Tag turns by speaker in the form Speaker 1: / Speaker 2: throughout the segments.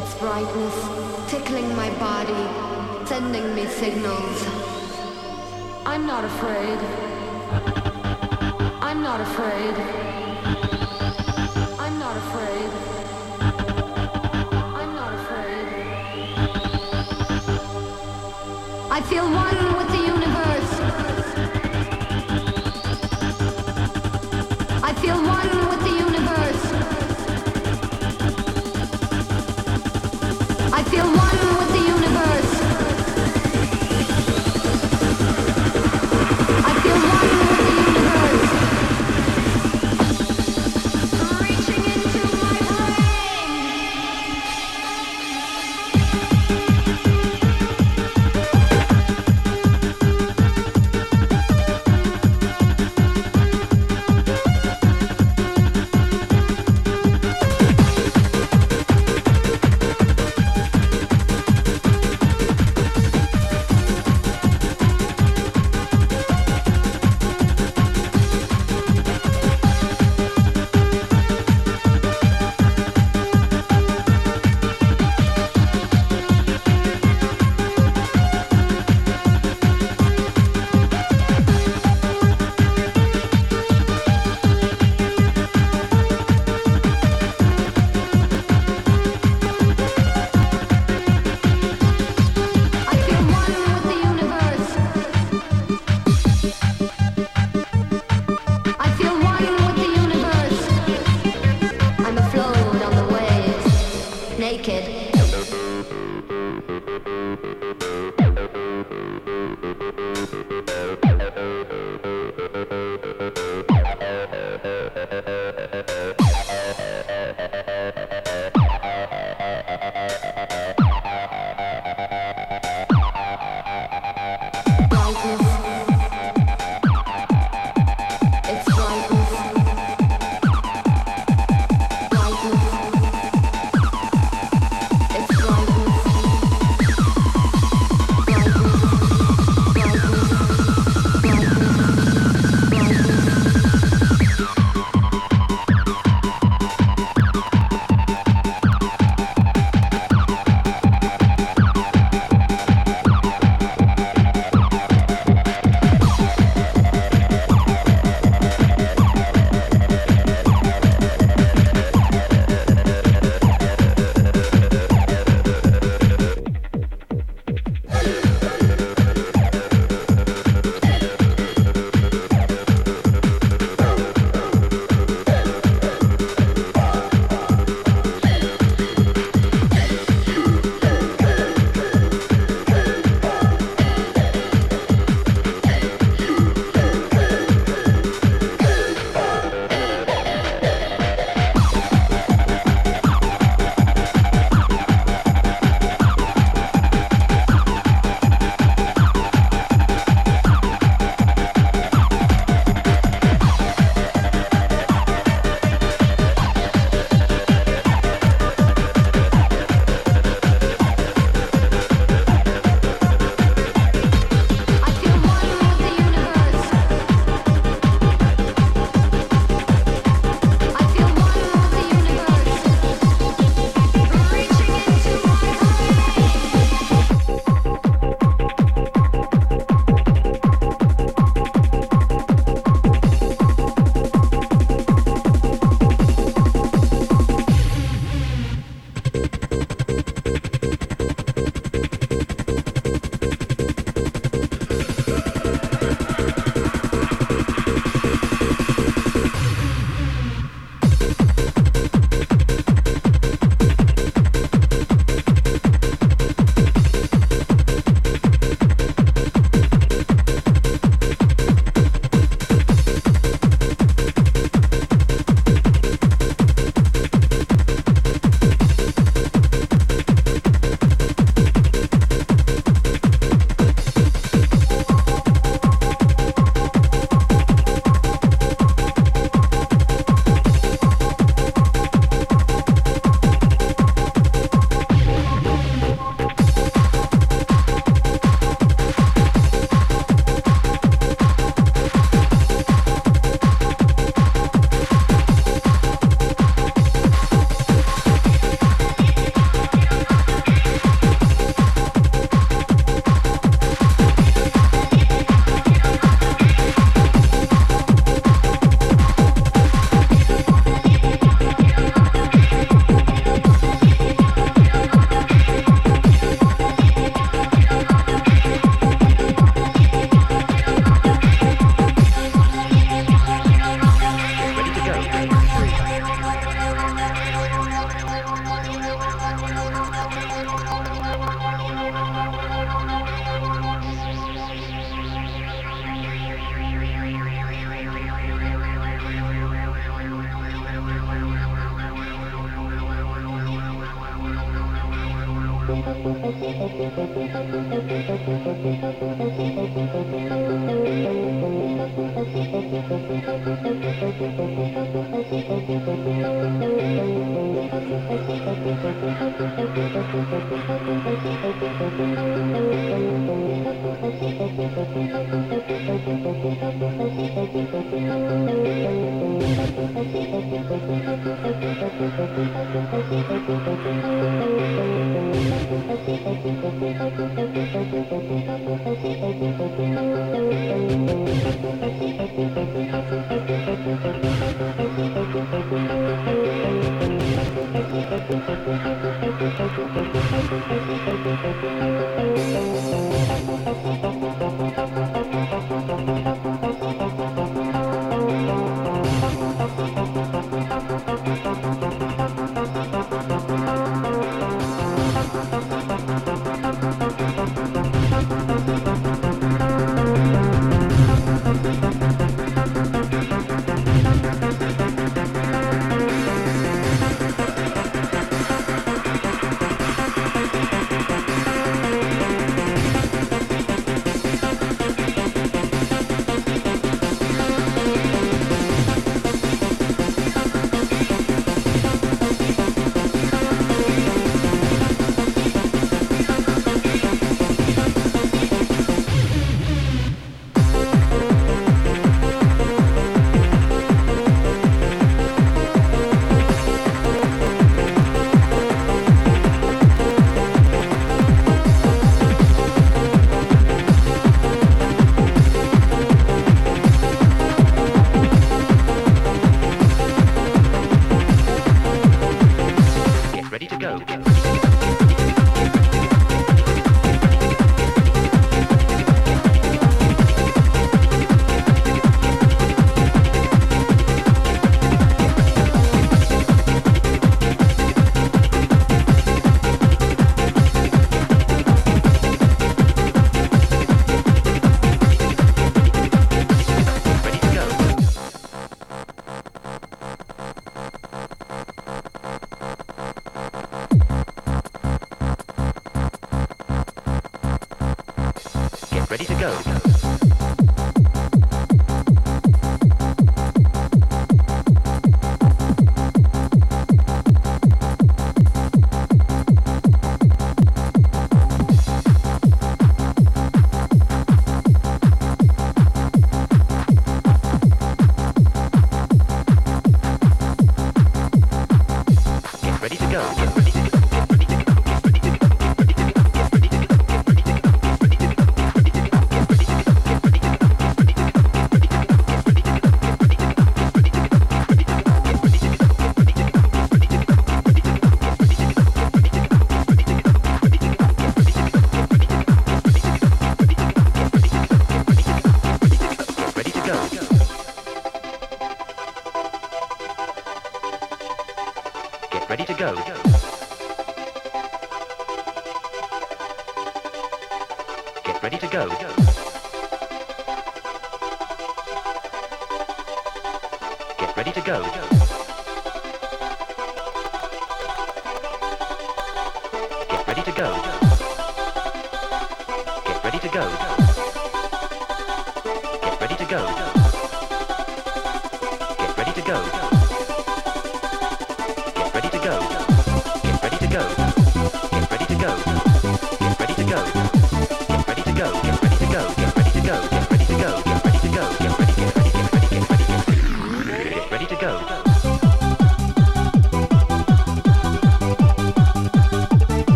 Speaker 1: its brightness tickling my body, sending me signals. I'm not afraid.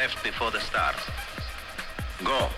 Speaker 2: Left before the start. Go.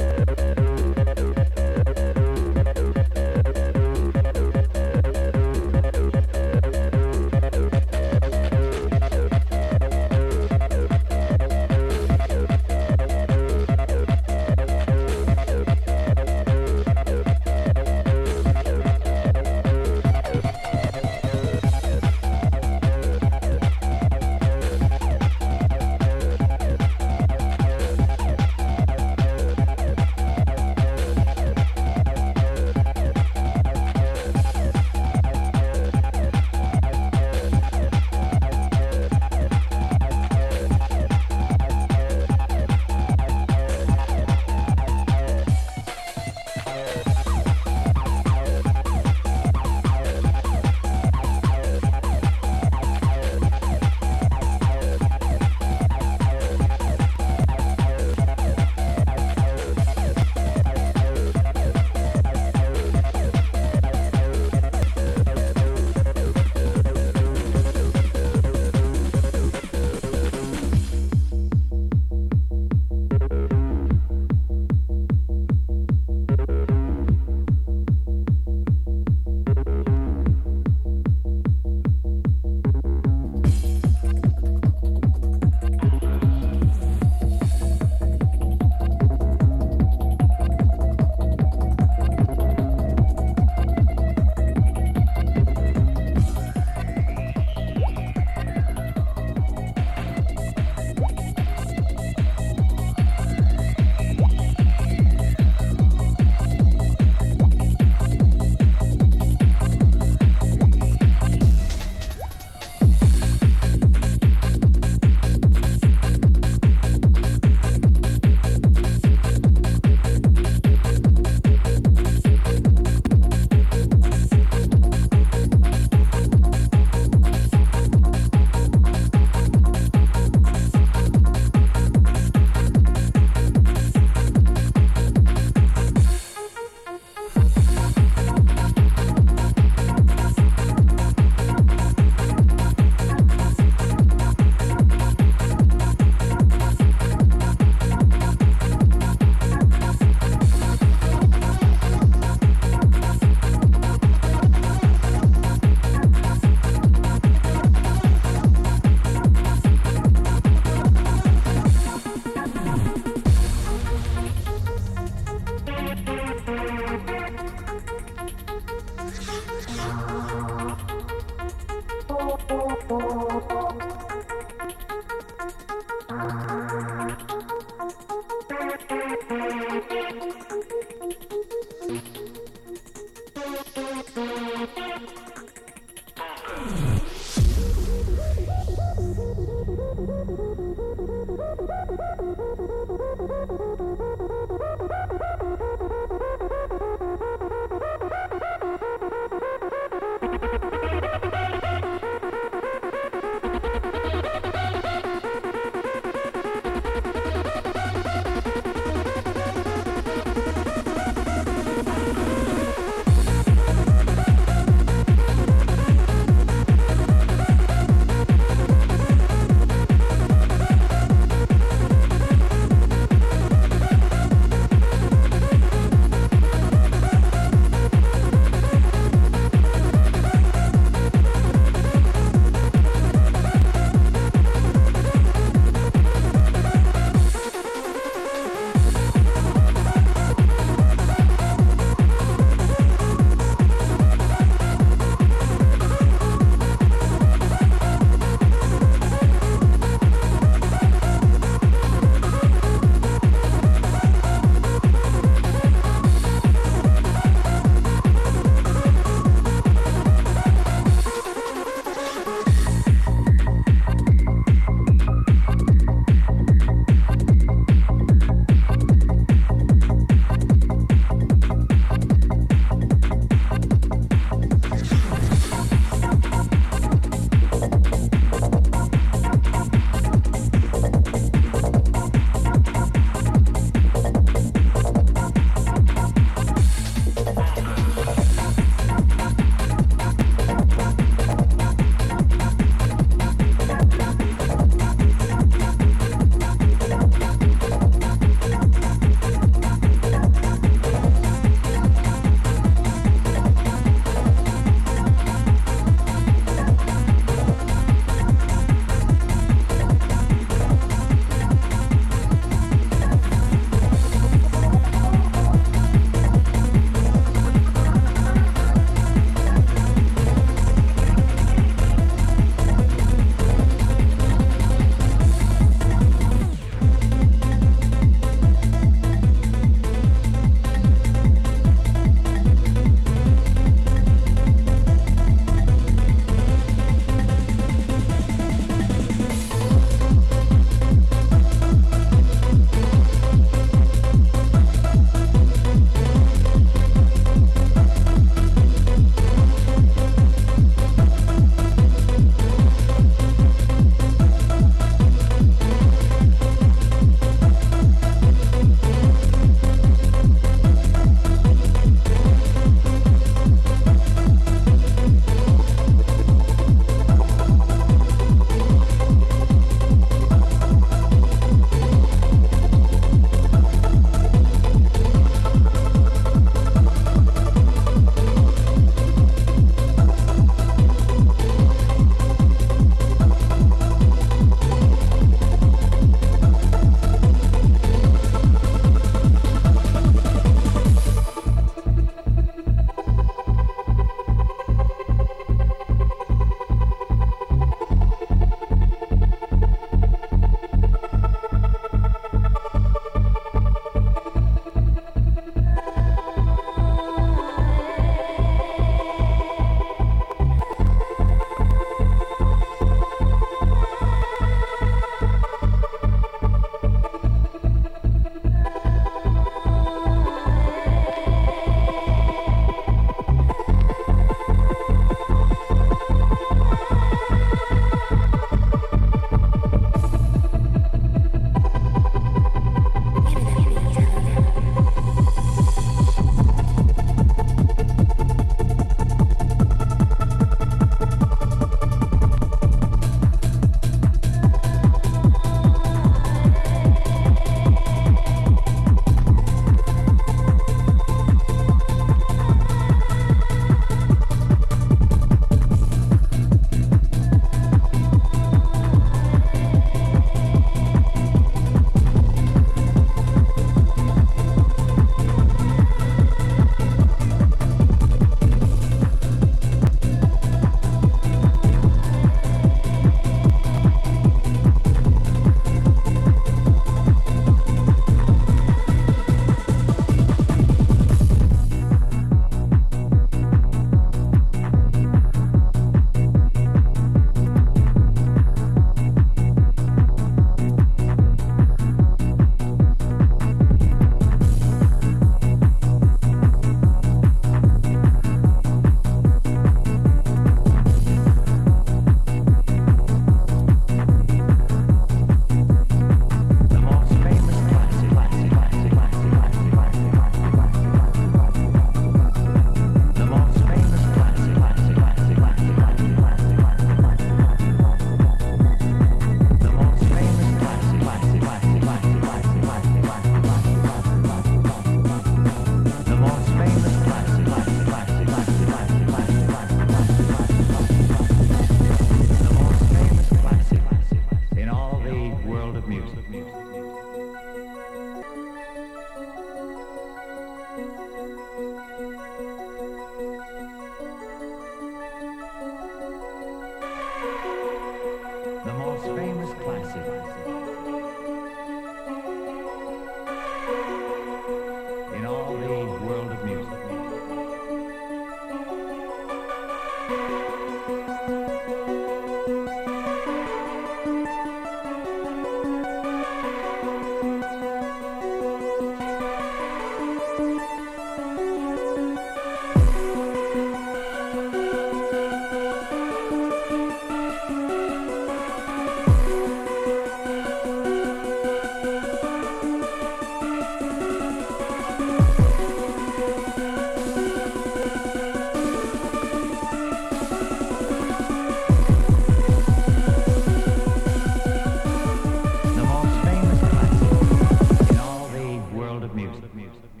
Speaker 1: mute.